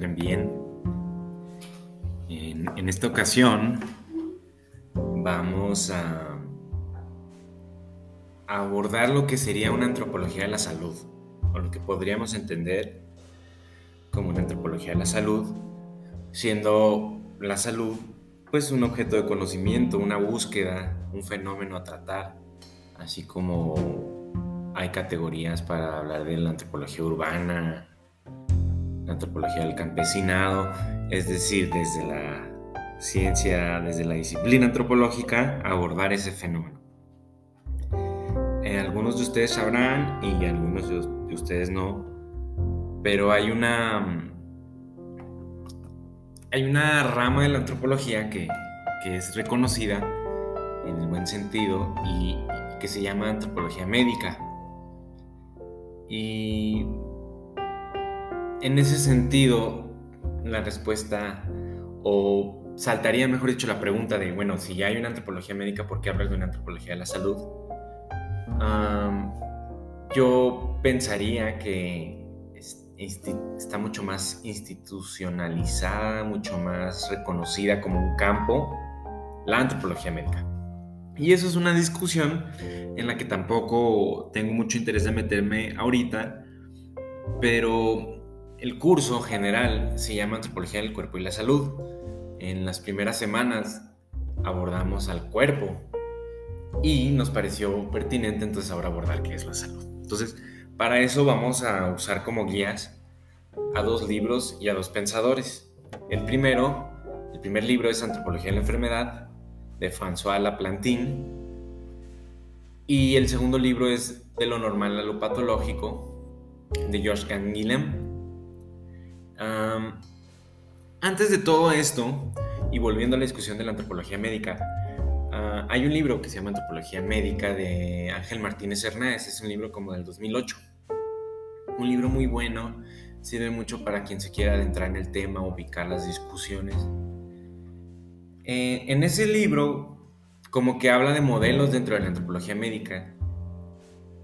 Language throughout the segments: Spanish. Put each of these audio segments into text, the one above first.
bien. En, esta ocasión vamos a, abordar lo que sería una antropología de la salud, o lo que podríamos entender como una antropología de la salud, siendo la salud pues un objeto de conocimiento, una búsqueda, un fenómeno a tratar, así como hay categorías para hablar de la antropología urbana, la antropología del campesinado, es decir, desde la ciencia, desde la disciplina antropológica, abordar ese fenómeno. Eh, algunos de ustedes sabrán y algunos de, ustedes no, pero hay una hay una rama de la antropología que, que es reconocida en el buen sentido y que se llama antropología médica. Y en ese sentido, la respuesta, o saltaría, mejor dicho, la pregunta de, bueno, si ya hay una antropología médica, ¿por qué hablas de una antropología de la salud? yo pensaría que está mucho más institucionalizada, mucho más reconocida como un campo, la antropología médica. Y eso es una discusión en la que tampoco tengo mucho interés de meterme ahorita, pero el curso general se llama Antropología del Cuerpo y la Salud. En las primeras semanas abordamos al cuerpo y nos pareció pertinente entonces ahora abordar qué es la salud. Entonces, para eso vamos a usar como guías a dos libros y a dos pensadores. El primero, el primer libro es Antropología de la Enfermedad de François Laplantin. Y el segundo libro es De lo normal a lo patológico, de George Canguilhem. Antes de todo esto, y volviendo a la discusión de la antropología médica, ah, hay un libro que se llama Antropología Médica de Ángel Martínez Hernández, es un libro como del 2008. Un libro muy bueno, sirve mucho para quien se quiera adentrar en el tema, ubicar las discusiones. Eh, en ese libro, como que habla de modelos dentro de la antropología médica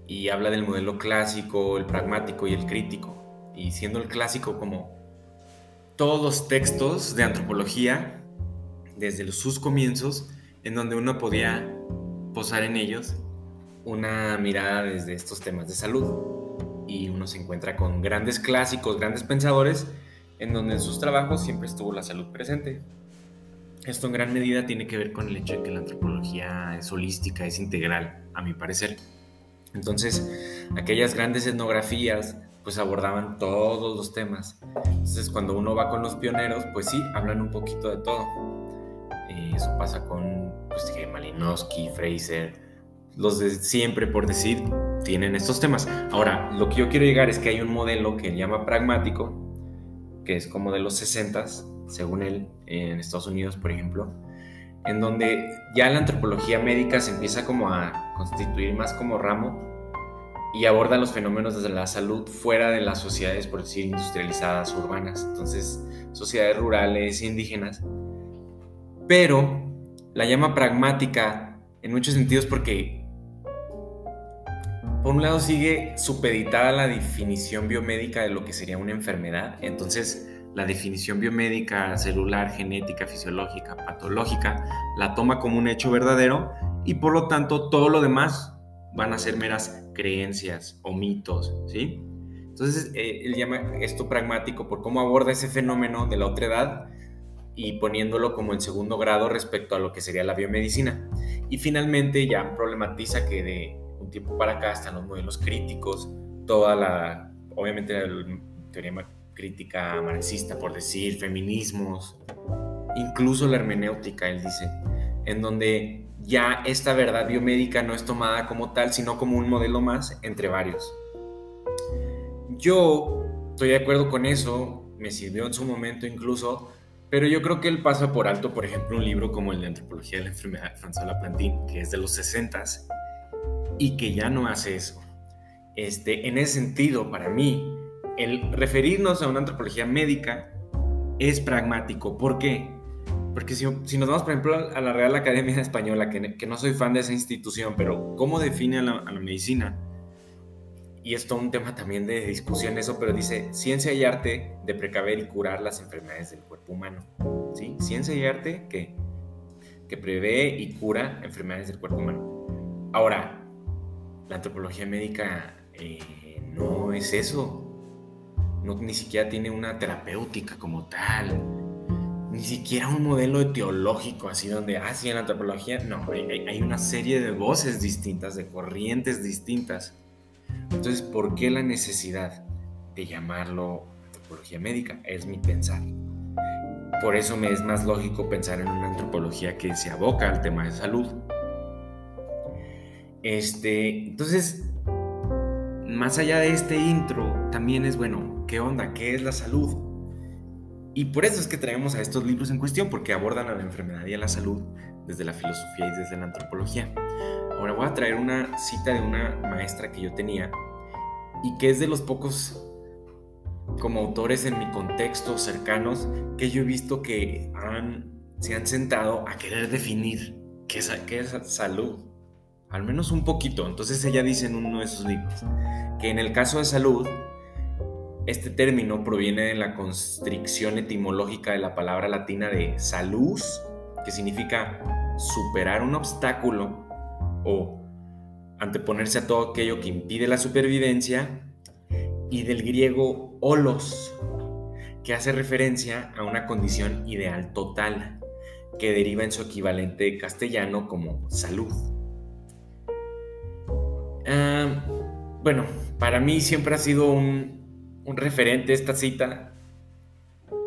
y habla del modelo clásico, el pragmático y el crítico. Y siendo el clásico como todos los textos de antropología, desde sus comienzos, en donde uno podía posar en ellos una mirada desde estos temas de salud. Y uno se encuentra con grandes clásicos, grandes pensadores, en donde en sus trabajos siempre estuvo la salud presente. Esto en gran medida tiene que ver con el hecho de que la antropología es holística, es integral, a mi parecer. Entonces, aquellas grandes etnografías pues abordaban todos los temas. Entonces, cuando uno va con los pioneros, pues sí, hablan un poquito de todo. Eh, eso pasa con pues, Malinowski, Fraser, los de siempre, por decir, tienen estos temas. Ahora, lo que yo quiero llegar es que hay un modelo que llama pragmático, que es como de los 60s, según él, en Estados Unidos, por ejemplo, en donde ya la antropología médica se empieza como a constituir más como ramo y aborda los fenómenos de la salud fuera de las sociedades, por decir, industrializadas, urbanas, entonces sociedades rurales, indígenas, pero la llama pragmática en muchos sentidos porque por un lado sigue supeditada la definición biomédica de lo que sería una enfermedad, entonces la definición biomédica, celular, genética, fisiológica, patológica, la toma como un hecho verdadero y por lo tanto todo lo demás van a ser meras creencias o mitos, ¿sí? Entonces eh, él llama esto pragmático por cómo aborda ese fenómeno de la otra edad y poniéndolo como en segundo grado respecto a lo que sería la biomedicina. Y finalmente ya problematiza que de un tiempo para acá están los modelos críticos, toda la, obviamente la teoría crítica marxista, por decir, feminismos, incluso la hermenéutica, él dice, en donde ya esta verdad biomédica no es tomada como tal, sino como un modelo más entre varios. Yo estoy de acuerdo con eso, me sirvió en su momento incluso, pero yo creo que él pasa por alto, por ejemplo, un libro como el de Antropología de la Enfermedad de François Laplantin, que es de los 60 y que ya no hace eso. Este, en ese sentido, para mí, el referirnos a una antropología médica es pragmático. ¿Por qué? Porque si, nos vamos, por ejemplo, a la Real Academia Española, que, no soy fan de esa institución, pero ¿cómo define a la, medicina? y es todo un tema también de discusión eso, pero dice ciencia y arte de precaver y curar las enfermedades del cuerpo humano. ¿Sí? Ciencia y arte que, que prevé y cura enfermedades del cuerpo humano. Ahora, la antropología médica eh, no es eso. No, ni siquiera tiene una terapéutica como tal. Ni siquiera un modelo teológico así donde, ah, sí, en la antropología, no, hay, hay una serie de voces distintas, de corrientes distintas entonces, ¿por qué la necesidad de llamarlo antropología médica? Es mi pensar. Por eso me es más lógico pensar en una antropología que se aboca al tema de salud. Este, entonces, más allá de este intro, también es bueno, ¿qué onda? ¿Qué es la salud? Y por eso es que traemos a estos libros en cuestión, porque abordan a la enfermedad y a la salud desde la filosofía y desde la antropología. Ahora voy a traer una cita de una maestra que yo tenía y que es de los pocos como autores en mi contexto cercanos que yo he visto que han, se han sentado a querer definir qué es, qué es salud. Al menos un poquito. Entonces ella dice en uno de sus libros que en el caso de salud, este término proviene de la constricción etimológica de la palabra latina de salus, que significa superar un obstáculo o anteponerse a todo aquello que impide la supervivencia, y del griego olos, que hace referencia a una condición ideal total, que deriva en su equivalente castellano como salud. Ah, bueno, para mí siempre ha sido un, un, referente esta cita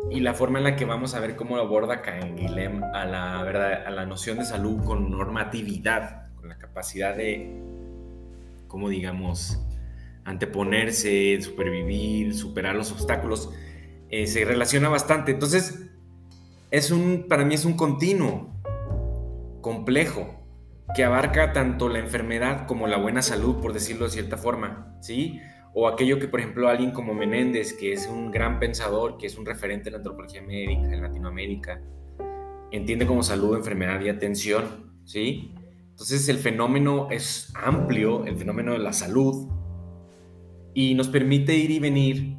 y la forma en la que vamos a ver cómo aborda Canguilhem a la, a la noción de salud con normatividad la capacidad de, como digamos, anteponerse, supervivir, superar los obstáculos, eh, se relaciona bastante. Entonces, es un, para mí es un continuo complejo que abarca tanto la enfermedad como la buena salud, por decirlo de cierta forma, ¿sí? O aquello que, por ejemplo, alguien como Menéndez, que es un gran pensador, que es un referente en la antropología médica en Latinoamérica, entiende como salud, enfermedad y atención, ¿sí? Entonces el fenómeno es amplio, el fenómeno de la salud, y nos permite ir y venir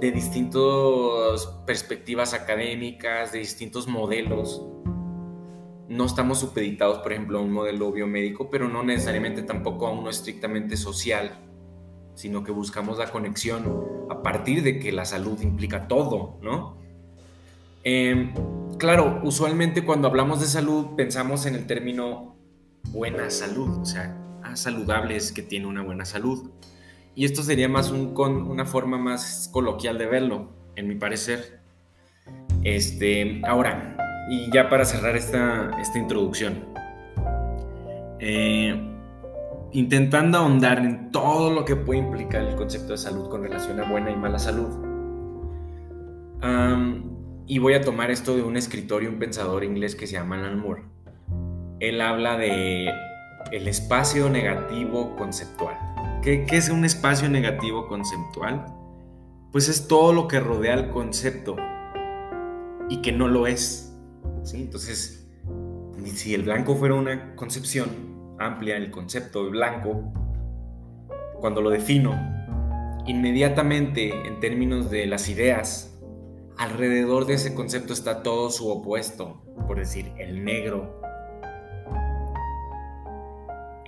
de distintas perspectivas académicas, de distintos modelos. No estamos supeditados, por ejemplo, a un modelo biomédico, pero no necesariamente tampoco a uno estrictamente social, sino que buscamos la conexión a partir de que la salud implica todo, ¿no? Em, claro, usualmente cuando hablamos de salud pensamos en el término buena salud, o sea, a saludables que tiene una buena salud. Y esto sería más un, con una forma más coloquial de verlo, en mi parecer. Este, ahora, y ya para cerrar esta, esta introducción, eh, intentando ahondar en todo lo que puede implicar el concepto de salud con relación a buena y mala salud. y voy a tomar esto de un escritor y un pensador inglés que se llama Alan Moore él habla de el espacio negativo conceptual. ¿Qué, es un espacio negativo conceptual? Pues es todo lo que rodea al concepto y que no lo es. ¿sí? Entonces, si el blanco fuera una concepción amplia, el concepto de blanco, cuando lo defino, inmediatamente en términos de las ideas, alrededor de ese concepto está todo su opuesto, por decir, el negro,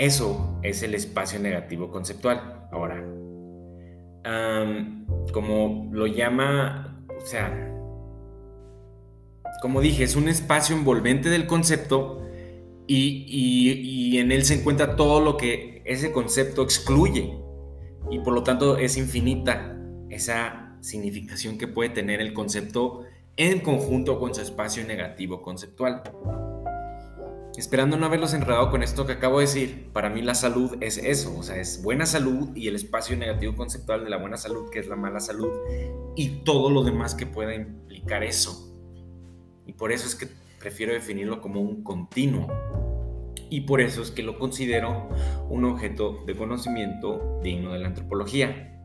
eso es el espacio negativo conceptual. Ahora, como lo llama, o sea, como dije, es un espacio envolvente del concepto y, y, en él se encuentra todo lo que ese concepto excluye y por lo tanto es infinita esa significación que puede tener el concepto en conjunto con su espacio negativo conceptual. Esperando no haberlos enredado con esto que acabo de decir, para mí la salud es eso, o sea, es buena salud y el espacio negativo conceptual de la buena salud, que es la mala salud, y todo lo demás que pueda implicar eso. Y por eso es que prefiero definirlo como un continuo. Y por eso es que lo considero un objeto de conocimiento digno de la antropología.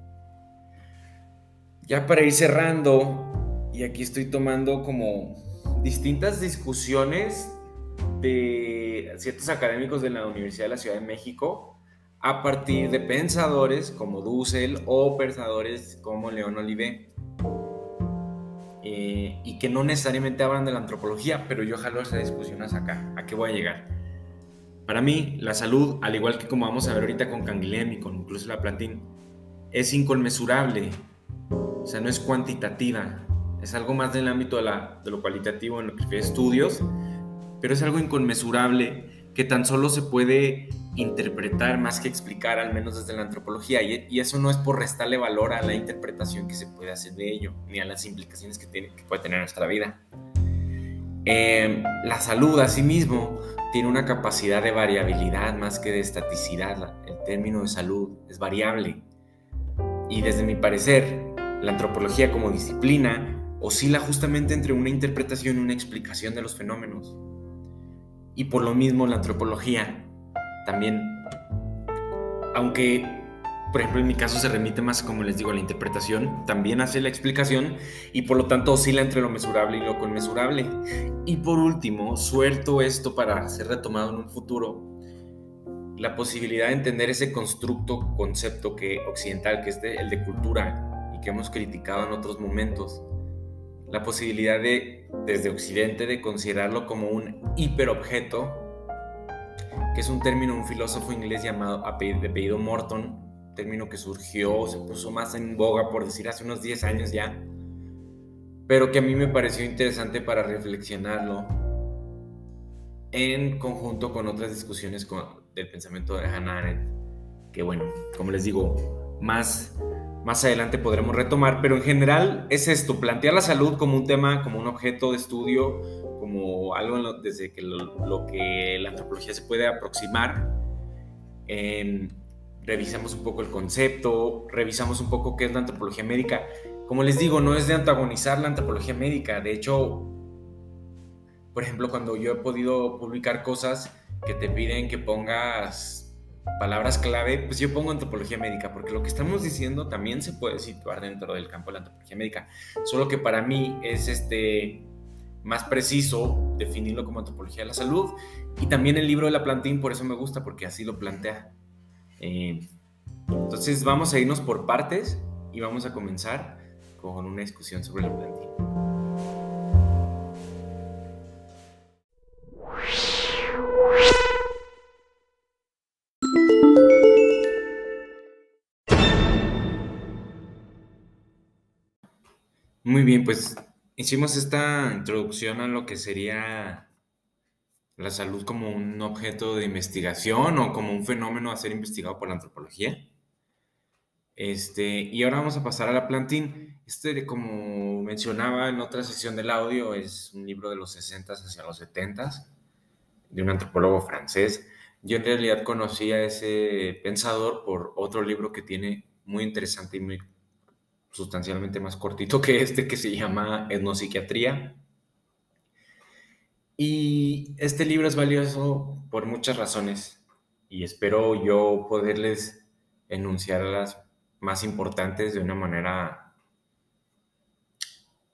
Ya para ir cerrando, y aquí estoy tomando como distintas discusiones de ciertos académicos de la Universidad de la Ciudad de México a partir de pensadores como Dussel o pensadores como León Olivet. Eh, y que no necesariamente hablan de la antropología, pero yo jalo esa discusión hasta acá. ¿A qué voy a llegar? Para mí, la salud, al igual que como vamos a ver ahorita con Canguilhem y con incluso la plantín, es inconmensurable. O sea, no es cuantitativa. Es algo más del ámbito de, la, de lo cualitativo en lo que estudios, pero es algo inconmensurable que tan solo se puede interpretar más que explicar, al menos desde la antropología. Y, eso no es por restarle valor a la interpretación que se puede hacer de ello, ni a las implicaciones que, tiene, que puede tener nuestra vida. Em, la salud, asimismo, tiene una capacidad de variabilidad más que de estaticidad. El término de salud es variable. Y desde mi parecer, la antropología como disciplina oscila justamente entre una interpretación y una explicación de los fenómenos. Y por lo mismo la antropología también, aunque por ejemplo en mi caso se remite más, como les digo, a la interpretación, también hace la explicación y por lo tanto oscila entre lo mesurable y lo conmesurable. Y por último, suelto esto para ser retomado en un futuro, la posibilidad de entender ese constructo, concepto que occidental, que es el de cultura y que hemos criticado en otros momentos, la posibilidad de, desde Occidente, de considerarlo como un hiperobjeto, que es un término, un filósofo inglés llamado de apellido Morton, término que surgió, se puso más en boga, por decir, hace unos 10 años ya, pero que a mí me pareció interesante para reflexionarlo en conjunto con otras discusiones del pensamiento de Hannah Arendt, que bueno, como les digo, más más adelante podremos retomar, pero en general es esto, plantear la salud como un tema, como un objeto de estudio, como algo desde que lo, que la antropología se puede aproximar. Revisamos un poco el concepto, revisamos un poco qué es la antropología médica. Como les digo, no es de antagonizar la antropología médica, de hecho, por ejemplo, cuando yo he podido publicar cosas que te piden que pongas palabras clave, pues yo pongo antropología médica, porque lo que estamos diciendo también se puede situar dentro del campo de la antropología médica, solo que para mí es este más preciso definirlo como antropología de la salud. Y también el libro de la plantín por eso me gusta porque así lo plantea eh, entonces vamos a irnos por partes y vamos a comenzar con una discusión sobre la plantín Muy bien, pues hicimos esta introducción a lo que sería la salud como un objeto de investigación o como un fenómeno a ser investigado por la antropología. Este, y ahora vamos a pasar a la plantín. Este, como mencionaba en otra sesión del audio, es un libro de los 60 hacia los 70 de un antropólogo francés. Yo en realidad conocí a ese pensador por otro libro que tiene muy interesante y muy sustancialmente más cortito que este que se llama Etnopsiquiatría. Y este libro es valioso por muchas razones y espero yo poderles enunciar las más importantes de una manera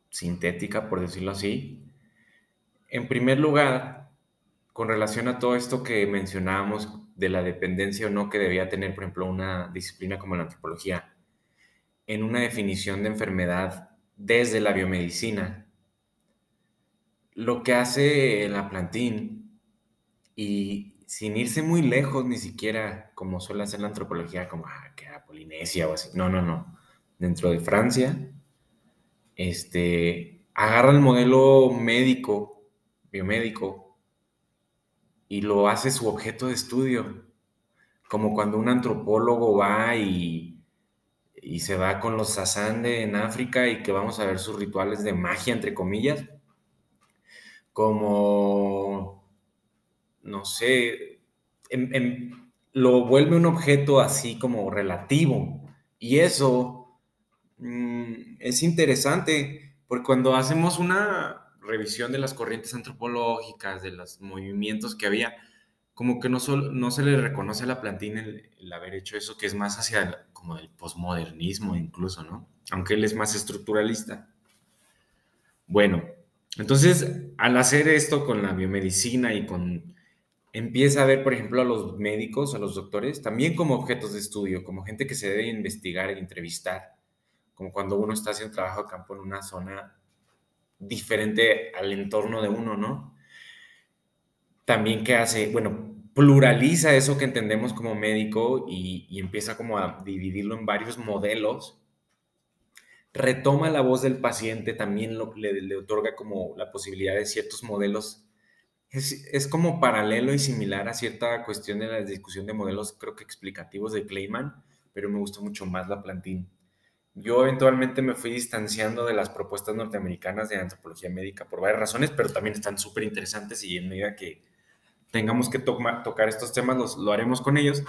sintética, por decirlo así. En primer lugar, con relación a todo esto que mencionábamos de la dependencia o no que debía tener, por ejemplo, una disciplina como la antropología en una definición de enfermedad desde la biomedicina. Lo que hace la plantín, y sin irse muy lejos ni siquiera como suele hacer la antropología, como ah, que era Polinesia o así. No, no, no. Dentro de Francia, este, agarra el modelo médico, biomédico, y lo hace su objeto de estudio. Como cuando un antropólogo va y y se va con los Sasande en África y que vamos a ver sus rituales de magia, entre comillas, como, no sé, lo vuelve un objeto así como relativo. Y eso mm, es interesante, porque cuando hacemos una revisión de las corrientes antropológicas, de los movimientos que había, como que no, no se le reconoce a la plantina el, haber hecho eso, que es más hacia como del posmodernismo incluso, ¿no? Aunque él es más estructuralista. Bueno, entonces, al hacer esto con la biomedicina y con empieza a ver, por ejemplo, a los médicos, a los doctores, también como objetos de estudio, como gente que se debe investigar e entrevistar, como cuando uno está haciendo trabajo de campo en una zona diferente al entorno de uno, ¿no? También que hace, bueno, pluraliza eso que entendemos como médico y, empieza como a dividirlo en varios modelos. Retoma la voz del paciente, también le, le otorga como la posibilidad de ciertos modelos es, como paralelo y similar a cierta cuestión de la discusión de modelos, creo que explicativos de Clayman, pero me gustó mucho más la plantín. Yo eventualmente me fui distanciando de las propuestas norteamericanas de antropología médica por varias razones, pero también están súper interesantes y en medida que tengamos que tocar estos temas, lo haremos con ellos.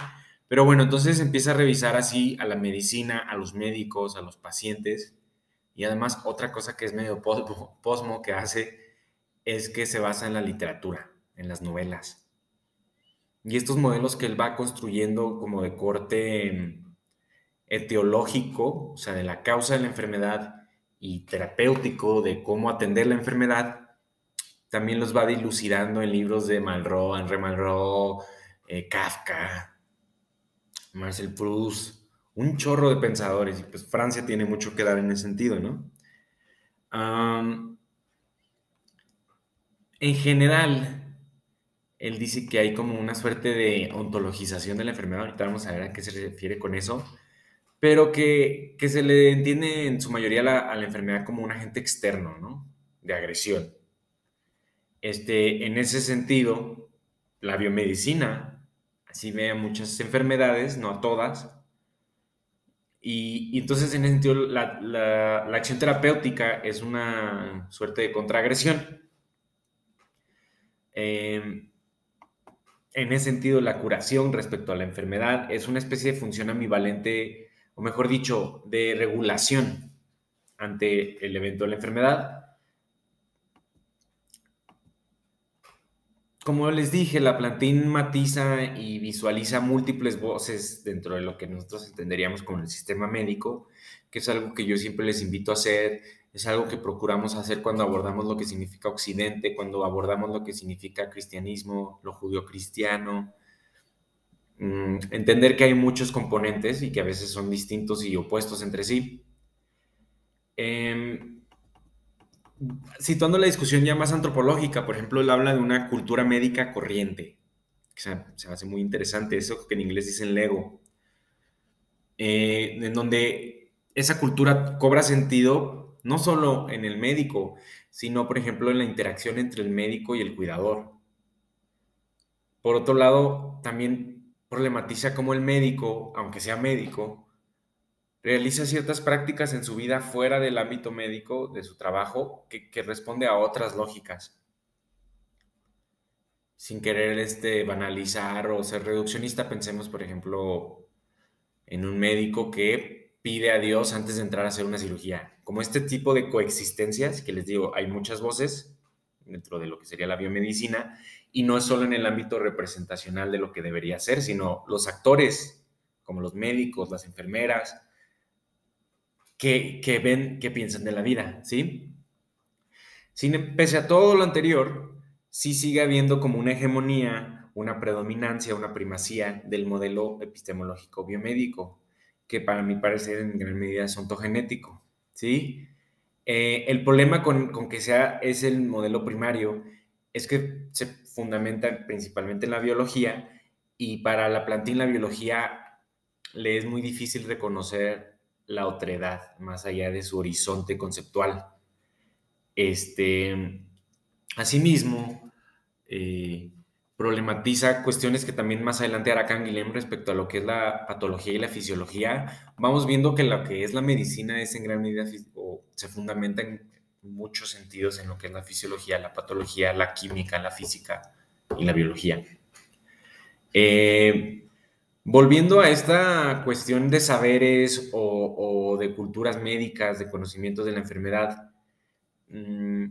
Pero bueno, entonces empieza a revisar así a la medicina, a los médicos, a los pacientes. Y además otra cosa que es medio posmo que hace es que se basa en la literatura, en las novelas. Y estos modelos que él va construyendo como de corte mm, etiológico, o sea, de la causa de la enfermedad y terapéutico, de cómo atender la enfermedad, también los va dilucidando en libros de Malraux, Henri Malraux, eh, Kafka, Marcel Proust, un chorro de pensadores, y pues Francia tiene mucho que dar en ese sentido, ¿no? En general, él dice que hay como una suerte de ontologización de la enfermedad, ahorita vamos a ver a qué se refiere con eso, pero que, se le entiende en su mayoría a la, enfermedad como un agente externo, ¿no? De agresión. Este, en ese sentido, la biomedicina así ve a muchas enfermedades, no a todas, y, entonces en ese sentido la, la, acción terapéutica es una suerte de contraagresión. Em, en ese sentido, la curación respecto a la enfermedad es una especie de función ambivalente, o mejor dicho, de regulación ante el evento de la enfermedad. Como les dije, la plantín matiza y visualiza múltiples voces dentro de lo que nosotros entenderíamos como el sistema médico, que es algo que yo siempre les invito a hacer es algo que procuramos hacer cuando abordamos lo que significa Occidente, cuando abordamos lo que significa cristianismo, lo judío-cristiano. Mm, entender que hay muchos componentes y que a veces son distintos y opuestos entre sí. Em, situando la discusión ya más antropológica, por ejemplo, él habla de una cultura médica corriente, que se, hace muy interesante, eso que en inglés dicen lego, eh, en donde esa cultura cobra sentido no solo en el médico, sino, por ejemplo, en la interacción entre el médico y el cuidador. Por otro lado, también problematiza cómo el médico, aunque sea médico, realiza ciertas prácticas en su vida fuera del ámbito médico, de su trabajo, que, responde a otras lógicas. Sin querer este, banalizar o ser reduccionista, pensemos, por ejemplo, en un médico que pide a Dios antes de entrar a hacer una cirugía. Como este tipo de coexistencias, que les digo, hay muchas voces dentro de lo que sería la biomedicina, y no es solo en el ámbito representacional de lo que debería ser, sino los actores, como los médicos, las enfermeras, que, ven, que piensan de la vida, ¿sí? Sin, pese a todo lo anterior, sí sigue habiendo como una hegemonía, una predominancia, una primacía del modelo epistemológico biomédico, que para mi parecer en gran medida es ontogenético, ¿sí? Eh, el problema con, que sea es el modelo primario es que se fundamenta principalmente en la biología y para la la biología le es muy difícil reconocer la otredad más allá de su horizonte conceptual. Este, asimismo, eh, problematiza cuestiones que también más adelante hará Canguilhem respecto a lo que es la patología y la fisiología. Vamos viendo que lo que es la medicina es en gran medida o se fundamenta en muchos sentidos en lo que es la fisiología, la patología, la química, la física y la biología. Eh, volviendo a esta cuestión de saberes o, de culturas médicas, de conocimientos de la enfermedad, mm,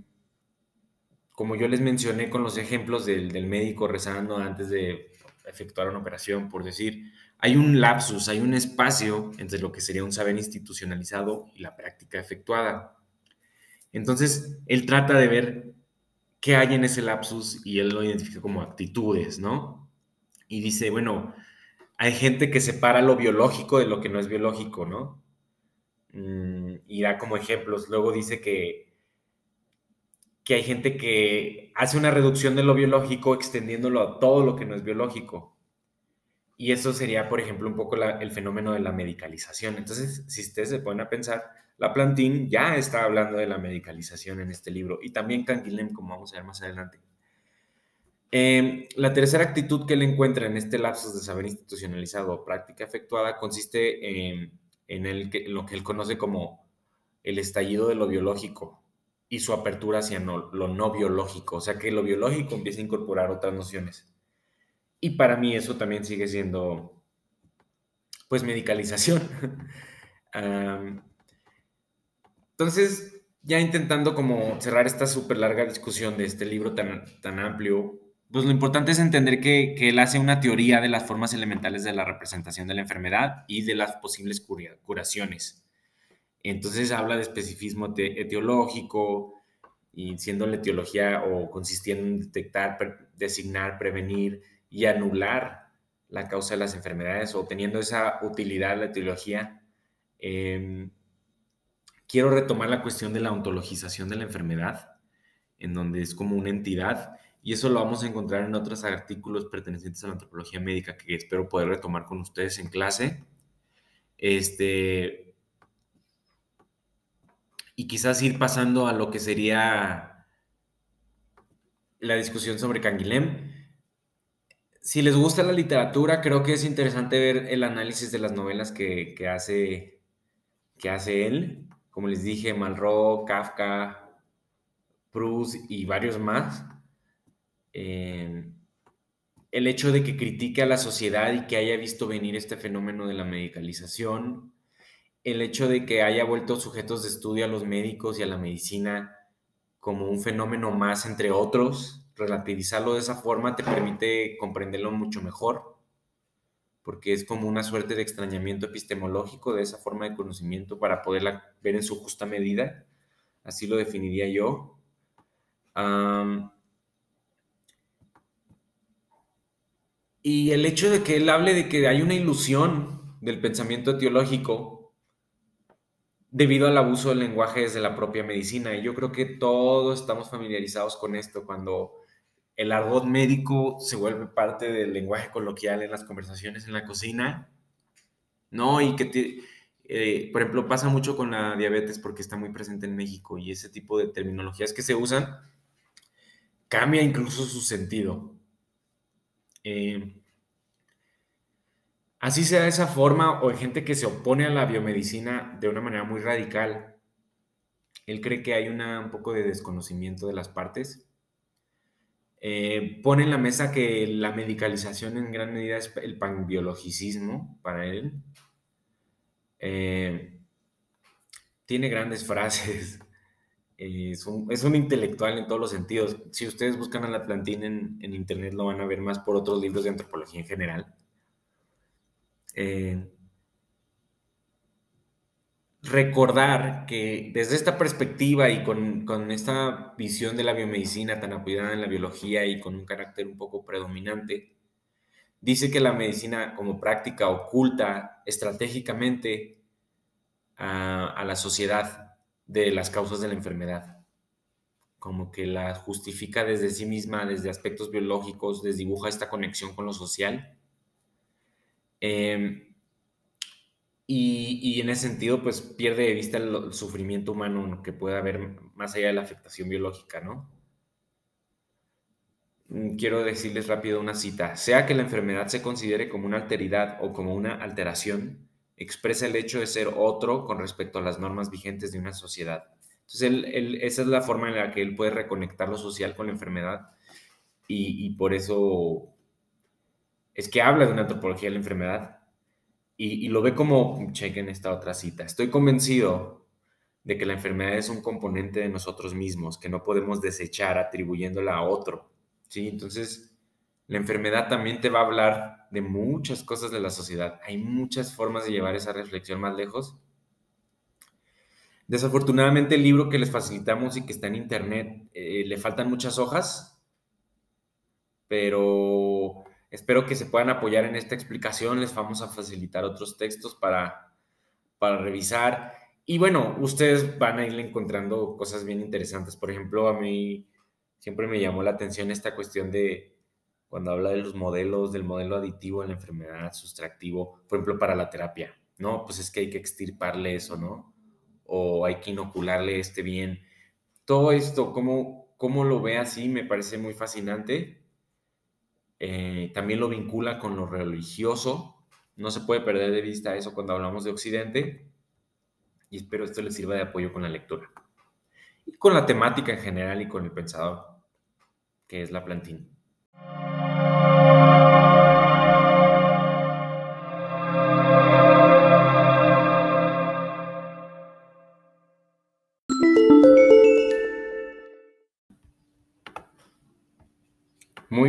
como yo les mencioné con los ejemplos del, médico rezando antes de efectuar una operación, por decir, hay un lapsus, hay un espacio entre lo que sería un saber institucionalizado y la práctica efectuada. Entonces, él trata de ver qué hay en ese lapsus y él lo identifica como actitudes, ¿no? Y dice, bueno, hay gente que separa lo biológico de lo que no es biológico, ¿no? Mm, y da como ejemplos. Luego dice que, que hay gente que hace una reducción de lo biológico extendiéndolo a todo lo que no es biológico. Y eso sería, por ejemplo, un poco el fenómeno de la medicalización. Entonces, si ustedes se ponen a pensar, la Plantín ya está hablando de la medicalización en este libro y también Canguilhem, como vamos a ver más adelante. Em, la tercera actitud que él encuentra en este lapsus de saber institucionalizado o práctica efectuada consiste en, lo que él conoce como el estallido de lo biológico y su apertura hacia lo no biológico, o sea que lo biológico empieza a incorporar otras nociones. Y para mí eso también sigue siendo, pues, medicalización. entonces, ya intentando como cerrar esta súper larga discusión de este libro tan, tan amplio, pues lo importante es entender que, él hace una teoría de las formas elementales de la representación de la enfermedad y de las posibles curaciones. Entonces habla de especificismo etiológico, y siendo la etiología o consistiendo en detectar, designar, prevenir y anular la causa de las enfermedades o teniendo esa utilidad la etiología. Em, quiero retomar la cuestión de la ontologización de la enfermedad, en donde es como una entidad y eso lo vamos a encontrar en otros artículos pertenecientes a la antropología médica que espero poder retomar con ustedes en clase. Este, y quizás ir pasando a lo que sería la discusión sobre Canguilhem. Si les gusta la literatura, creo que es interesante ver el análisis de las novelas que, hace, que hace él. Como les dije, Malraux, Kafka, Proust y varios más el hecho de que critique a la sociedad y que haya visto venir este fenómeno de la medicalización, el hecho de que haya vuelto sujetos de estudio a los médicos y a la medicina como un fenómeno más entre otros, relativizarlo de esa forma te permite comprenderlo mucho mejor, porque es como una suerte de extrañamiento epistemológico de esa forma de conocimiento para poderla ver en su justa medida, así lo definiría yo. Y el hecho de que él hable de que hay una ilusión del pensamiento teológico debido al abuso del lenguaje desde la propia medicina. Y yo creo que todos estamos familiarizados con esto cuando el argot médico se vuelve parte del lenguaje coloquial en las conversaciones en la cocina, ¿no? Y que, eh, por ejemplo, pasa mucho con la diabetes porque está muy presente en México y ese tipo de terminologías que se usan cambia incluso su sentido. Eh, así sea de esa forma o hay gente que se opone a la biomedicina de una manera muy radical. Él cree que hay un poco de desconocimiento de las partes. Eh, pone en la mesa que la medicalización en gran medida es el panbiologicismo para él. Eh, tiene grandes frases es, un, intelectual en todos los sentidos. Si ustedes buscan a la Plantín en, internet, lo van a ver más por otros libros de antropología en general. Eh, recordar que desde esta perspectiva y con, con, esta visión de la biomedicina tan apoyada en la biología y con un carácter un poco predominante, dice que la medicina como práctica oculta estratégicamente a la sociedad de las causas de la enfermedad. Como que la justifica desde sí misma, desde aspectos biológicos, desdibuja esta conexión con lo social. Em, y, en ese sentido, pues pierde de vista el, sufrimiento humano que puede haber más allá de la afectación biológica, ¿no? Mm, quiero decirles rápido una cita. Sea que la enfermedad se considere como una alteridad o como una alteración, expresa el hecho de ser otro con respecto a las normas vigentes de una sociedad. Entonces, esa es la forma en la que él puede reconectar lo social con la enfermedad y, por eso es que habla de una antropología de la enfermedad y, y lo ve como, chequen esta otra cita, estoy convencido de que la enfermedad es un componente de nosotros mismos, que no podemos desechar atribuyéndola a otro. ¿sí? Entonces, la enfermedad también te va a hablar de muchas cosas de la sociedad. Hay muchas formas de llevar esa reflexión más lejos. Desafortunadamente el libro que les facilitamos y que está en internet eh, le faltan muchas hojas, pero espero que se puedan apoyar en esta explicación. Les vamos a facilitar otros textos para, para revisar. Y bueno, ustedes van a ir encontrando cosas bien interesantes. Por ejemplo, a mí siempre me llamó la atención esta cuestión de cuando habla de los modelos, del modelo aditivo en la enfermedad, sustractivo, por ejemplo, para la terapia. No, pues es que hay que extirparle eso, ¿no? o hay que inocularle este bien. Todo esto, cómo, cómo lo ve así, me parece muy fascinante. Eh, también lo vincula con lo religioso. No se puede perder de vista eso cuando hablamos de Occidente. Y espero esto les sirva de apoyo con la lectura. Y con la temática en general y con el pensador, que es la plantín.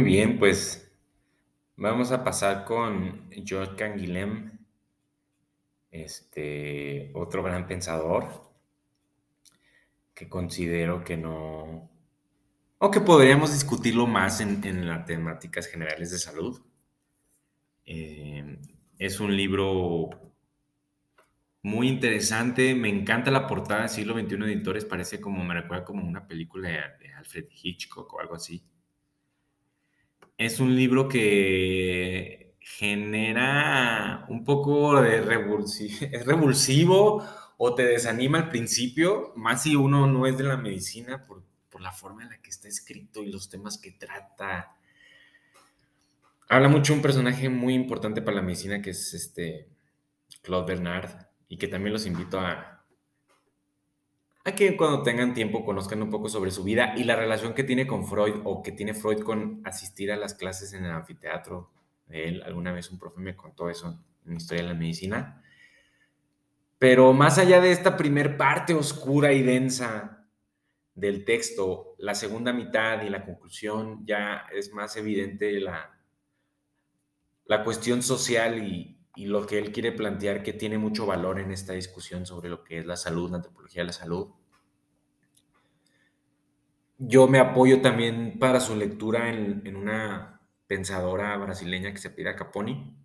Bien, pues vamos a pasar con George Canguilhem, este, otro gran pensador que considero que no, o que podríamos discutirlo más en, las temáticas generales de salud. Eh, es un libro muy interesante, me encanta la portada siglo XXI Editores, parece como, me recuerda como una película de Alfred Hitchcock o algo así es un libro que genera un poco de revulsivo, es revulsivo o te desanima al principio, más si uno no es de la medicina por, la forma en la que está escrito y los temas que trata. Habla mucho un personaje muy importante para la medicina que es este Claude Bernard y que también los invito a, a que cuando tengan tiempo conozcan un poco sobre su vida y la relación que tiene con Freud o que tiene Freud con asistir a las clases en el anfiteatro él. Alguna vez un profe me contó eso en Historia de la Medicina. Pero más allá de esta primer parte oscura y densa del texto, la segunda mitad y la conclusión ya es más evidente la, la cuestión social y, y lo que él quiere plantear que tiene mucho valor en esta discusión sobre lo que es la salud, la antropología de la salud. Yo me apoyo también para su lectura en, una pensadora brasileña que se pide Caponi.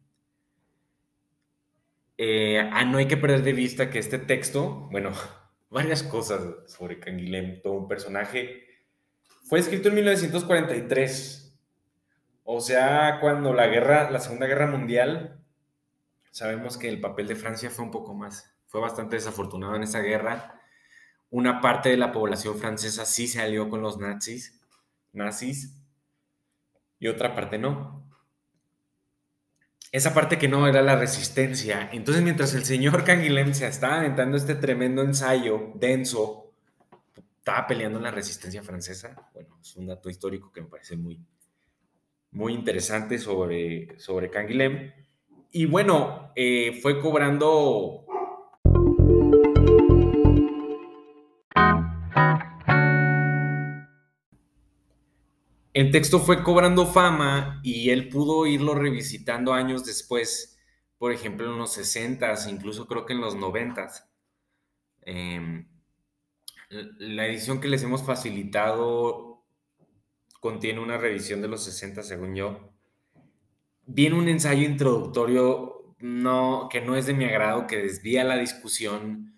Eh, ah, no hay que perder de vista que este texto, bueno, varias cosas sobre Canguilhem, todo un personaje, fue escrito en 1943. O sea, cuando la guerra, la Segunda Guerra Mundial Sabemos que el papel de Francia fue un poco más, fue bastante desafortunado en esa guerra. Una parte de la población francesa sí se alió con los nazis, nazis, y otra parte no. Esa parte que no era la resistencia. Entonces, mientras el señor Canguilhem se estaba aventando este tremendo ensayo denso, estaba peleando en la resistencia francesa. Bueno, es un dato histórico que me parece muy, muy interesante sobre, sobre Canguilhem. Y bueno, eh, fue cobrando... El texto fue cobrando fama y él pudo irlo revisitando años después, por ejemplo en los 60 incluso creo que en los 90 em, la edición que les hemos facilitado contiene una revisión de los 60, según yo viene un ensayo introductorio no, que no es de mi agrado, que desvía la discusión.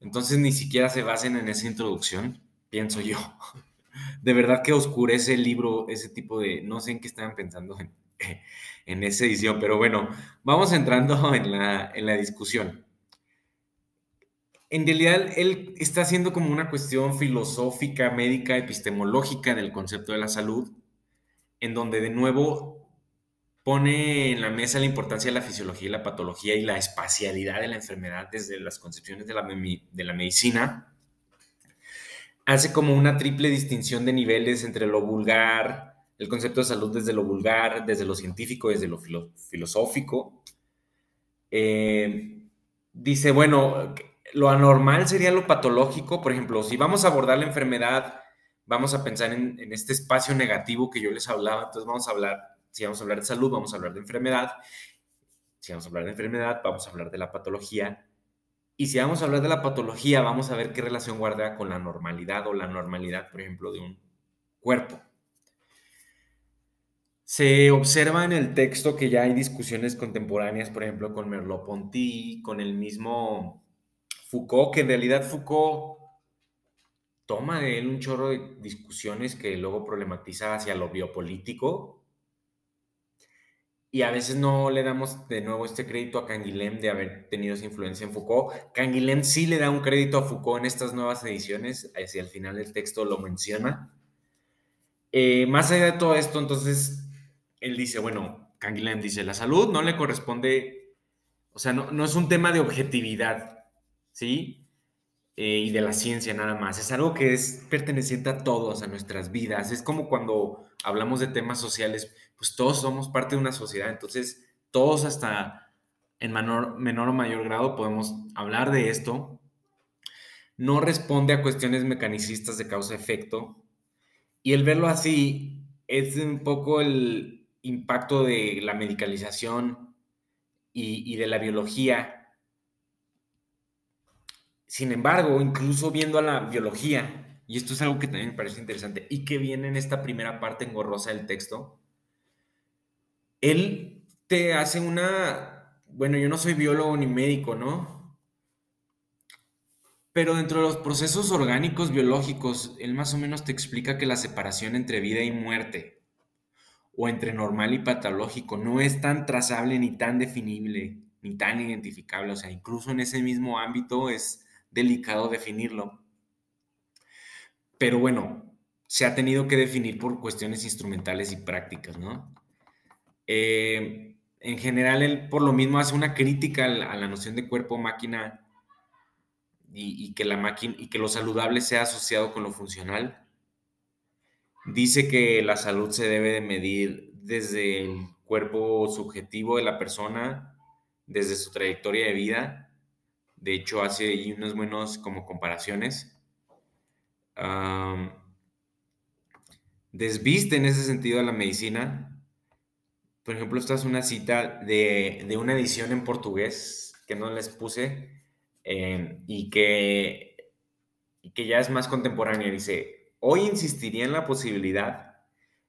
Entonces ni siquiera se basen en esa introducción, pienso yo. De verdad que oscurece el libro ese tipo de... No sé en qué estaban pensando en, esa edición, pero bueno, vamos entrando en la, en la discusión. En realidad, él está haciendo como una cuestión filosófica, médica, epistemológica del concepto de la salud, en donde de nuevo pone en la mesa la importancia de la fisiología y la patología y la espacialidad de la enfermedad desde las concepciones de la, de la medicina. Hace como una triple distinción de niveles entre lo vulgar, el concepto de salud desde lo vulgar, desde lo científico, desde lo filosófico. Eh, dice, bueno, lo anormal sería lo patológico. Por ejemplo, si vamos a abordar la enfermedad, vamos a pensar en, en este espacio negativo que yo les hablaba, entonces vamos a hablar si vamos a hablar de salud, vamos a hablar de enfermedad. Si vamos a hablar de enfermedad, vamos a hablar de la patología. Y si vamos a hablar de la patología, vamos a ver qué relación guarda con la normalidad o la normalidad, por ejemplo, de un cuerpo. Se observa en el texto que ya hay discusiones contemporáneas, por ejemplo, con Merleau-Ponty, con el mismo Foucault, que en realidad Foucault toma de él un chorro de discusiones que luego problematiza hacia lo biopolítico. Y a veces no le damos de nuevo este crédito a Canguilhem de haber tenido esa influencia en Foucault. Canguilhem sí le da un crédito a Foucault en estas nuevas ediciones, hacia el final del texto lo menciona. Eh, más allá de todo esto, entonces, él dice, bueno, Canguilhem dice, la salud no le corresponde, o sea, no, no es un tema de objetividad, ¿sí? Eh, y de la ciencia nada más, es algo que es perteneciente a todos, a nuestras vidas, es como cuando hablamos de temas sociales, pues todos somos parte de una sociedad, entonces todos hasta en menor, menor o mayor grado podemos hablar de esto. No responde a cuestiones mecanicistas de causa-efecto, y el verlo así es un poco el, impacto de la medicalización y, de la biología. Sin embargo, incluso viendo a la biología, y esto es algo que también me parece interesante, y que viene en esta primera parte engorrosa del texto, él te hace una, bueno, yo no soy biólogo ni médico, ¿no? Pero dentro de los procesos orgánicos biológicos, él más o menos te explica que la separación entre vida y muerte o entre normal y patológico no es tan trazable ni tan definible ni tan identificable. O sea, incluso en ese mismo ámbito es delicado definirlo. Pero bueno, se ha tenido que definir por cuestiones instrumentales y prácticas, ¿no? Eh, en general, él por lo mismo hace una crítica a la, noción de cuerpo-máquina y, que máquina y que lo saludable sea asociado con lo funcional dice que la salud se debe de medir desde el cuerpo subjetivo de la persona, desde su trayectoria de vida. De hecho, hace ahí unos buenos como comparaciones. desviste en ese sentido a la medicina. Por ejemplo, esta es una cita de, una edición en portugués que no les puse eh, y, que, que ya es más contemporánea. Dice, Hoy insistiría en la posibilidad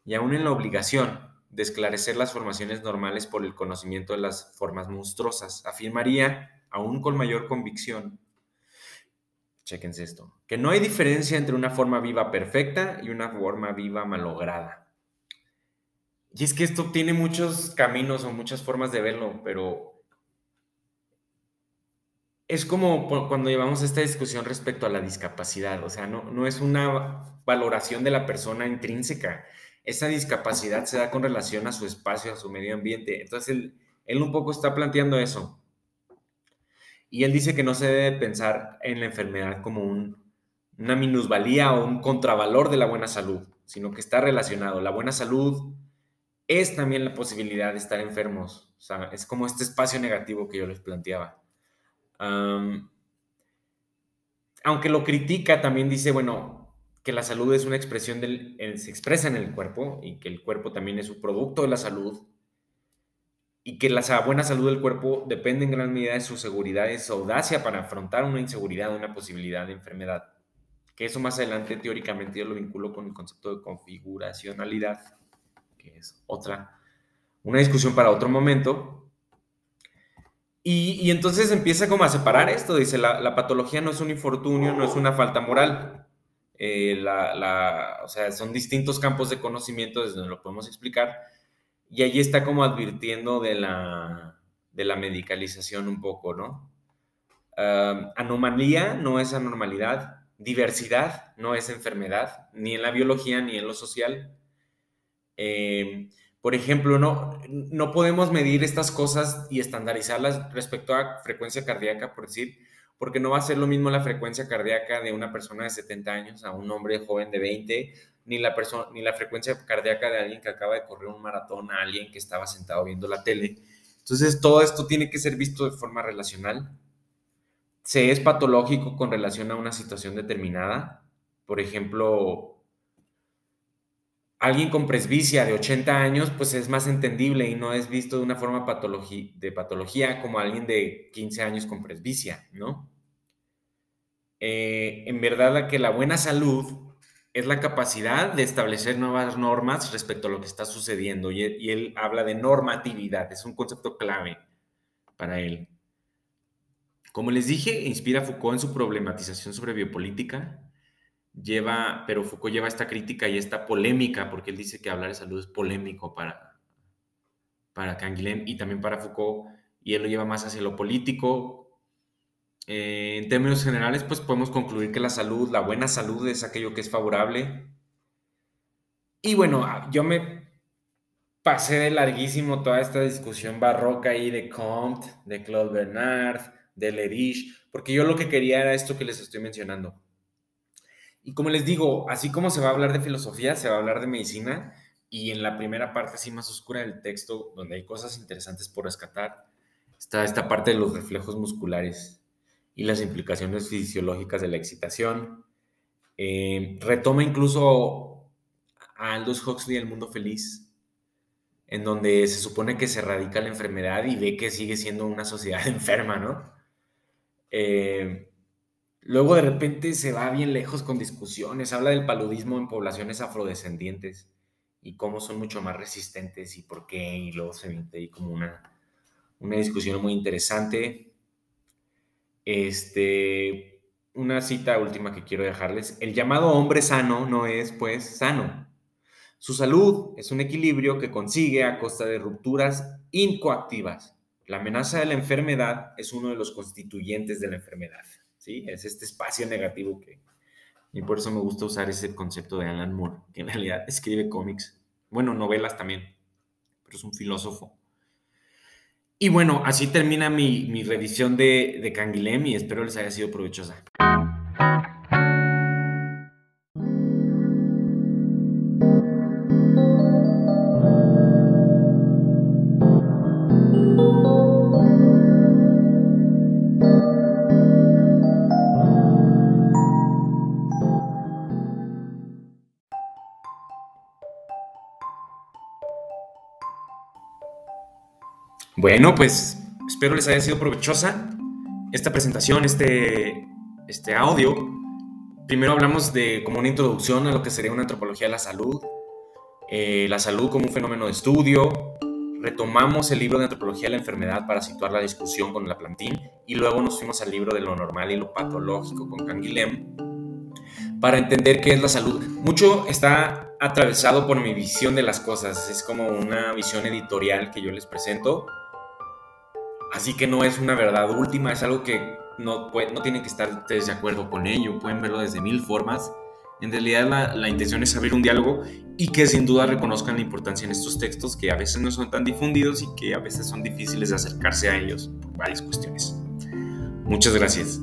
y aún en la obligación de esclarecer las formaciones normales por el conocimiento de las formas monstruosas. Afirmaría, aún con mayor convicción, chequense esto, que no hay diferencia entre una forma viva perfecta y una forma viva malograda. Y es que esto tiene muchos caminos o muchas formas de verlo, pero es como cuando llevamos esta discusión respecto a la discapacidad, o sea, no, no es una valoración de la persona intrínseca, esa discapacidad se da con relación a su espacio, a su medio ambiente. Entonces, él, él un poco está planteando eso. Y él dice que no se debe pensar en la enfermedad como un, una minusvalía o un contravalor de la buena salud, sino que está relacionado. La buena salud es también la posibilidad de estar enfermos. O sea, es como este espacio negativo que yo les planteaba aunque lo critica, también dice, bueno, que la salud es una expresión del, se expresa en el cuerpo y que el cuerpo también es un producto de la salud y que la buena salud del cuerpo depende en gran medida de su seguridad y su audacia para afrontar una inseguridad, una posibilidad de enfermedad. Que eso más adelante teóricamente yo lo vinculo con el concepto de configuracionalidad, que es otra, una discusión para otro momento, y, entonces empieza como a separar esto, dice, la, patología no es un infortunio, no es una falta moral. Eh, la, o sea, son distintos campos de conocimiento desde donde lo podemos explicar. Y allí está como advirtiendo de la, de la medicalización un poco, ¿no? anomalía no es anormalidad, diversidad no es enfermedad, ni en la biología ni en lo social. Eh, por ejemplo, no, no podemos medir estas cosas y estandarizarlas respecto a frecuencia cardíaca, por decir, porque no va a ser lo mismo la frecuencia cardíaca de una persona de 70 años a un hombre joven de 20, ni la, ni la frecuencia cardíaca de alguien que acaba de correr un maratón a alguien que estaba sentado viendo la tele. Entonces, todo esto tiene que ser visto de forma relacional. Se es patológico con relación a una situación determinada. Por ejemplo, alguien con presbicia de 80 años, pues es más entendible y no es visto de una forma de patología como alguien de 15 años con presbicia, ¿no? eh, en verdad que la buena salud es la capacidad de establecer nuevas normas respecto a lo que está sucediendo. Y él, habla de normatividad, es un concepto clave para él. Como les dije, inspira Foucault en su problematización sobre biopolítica, lleva, pero Foucault lleva esta crítica y esta polémica, porque él dice que hablar de salud es polémico para, para Canguilhem y también para Foucault, y él lo lleva más hacia lo político, eh, en términos generales, pues podemos concluir que la salud, la buena salud es aquello que es favorable. Y bueno, ah, yo me pasé de larguísimo toda esta discusión barroca ahí de Comte, de Claude Bernard, de Lerich, porque yo lo que quería era esto que les estoy mencionando. Y como les digo, así como se va a hablar de filosofía, se va a hablar de medicina, y en la primera parte así más oscura del texto, donde hay cosas interesantes por rescatar, está esta parte de los reflejos musculares y las implicaciones fisiológicas de la excitación. Eh, retoma incluso a Aldous Huxley El Mundo Feliz, en donde se supone que se erradica la enfermedad y ve que sigue siendo una sociedad enferma, ¿no? Eh, luego de repente se va bien lejos con discusiones, habla del paludismo en poblaciones afrodescendientes y cómo son mucho más resistentes y por qué, y luego se mete ahí como una, una discusión muy interesante. Este, una cita última que quiero dejarles. El llamado hombre sano no es, pues, sano. Su salud es un equilibrio que consigue a costa de rupturas incoactivas. La amenaza de la enfermedad es uno de los constituyentes de la enfermedad. ¿Sí? Es este espacio negativo que... Y por eso me gusta usar ese concepto de Alan Moore, que en realidad escribe cómics, bueno, novelas también, pero es un filósofo y bueno, así termina mi, revisión de, de Canguilhem y espero les haya sido provechosa. Bueno, pues espero les haya sido provechosa esta presentación, este, este audio. Primero hablamos de como una introducción a lo que sería una antropología de la salud, eh, la salud como un fenómeno de estudio. Retomamos el libro de antropología de la enfermedad para situar la discusión con la plantín y luego nos fuimos al libro de lo normal y lo patológico con Canguilhem para entender qué es la salud. Mucho está atravesado por mi visión de las cosas, es como una visión editorial que yo les presento Así que no es una verdad última, es algo que no, no tienen que estar ustedes de acuerdo con ello, pueden verlo desde mil formas. En realidad la, la, intención es abrir un diálogo y que sin duda reconozcan la importancia en estos textos que a veces no son tan difundidos y que a veces son difíciles de acercarse a ellos por varias cuestiones. Muchas gracias.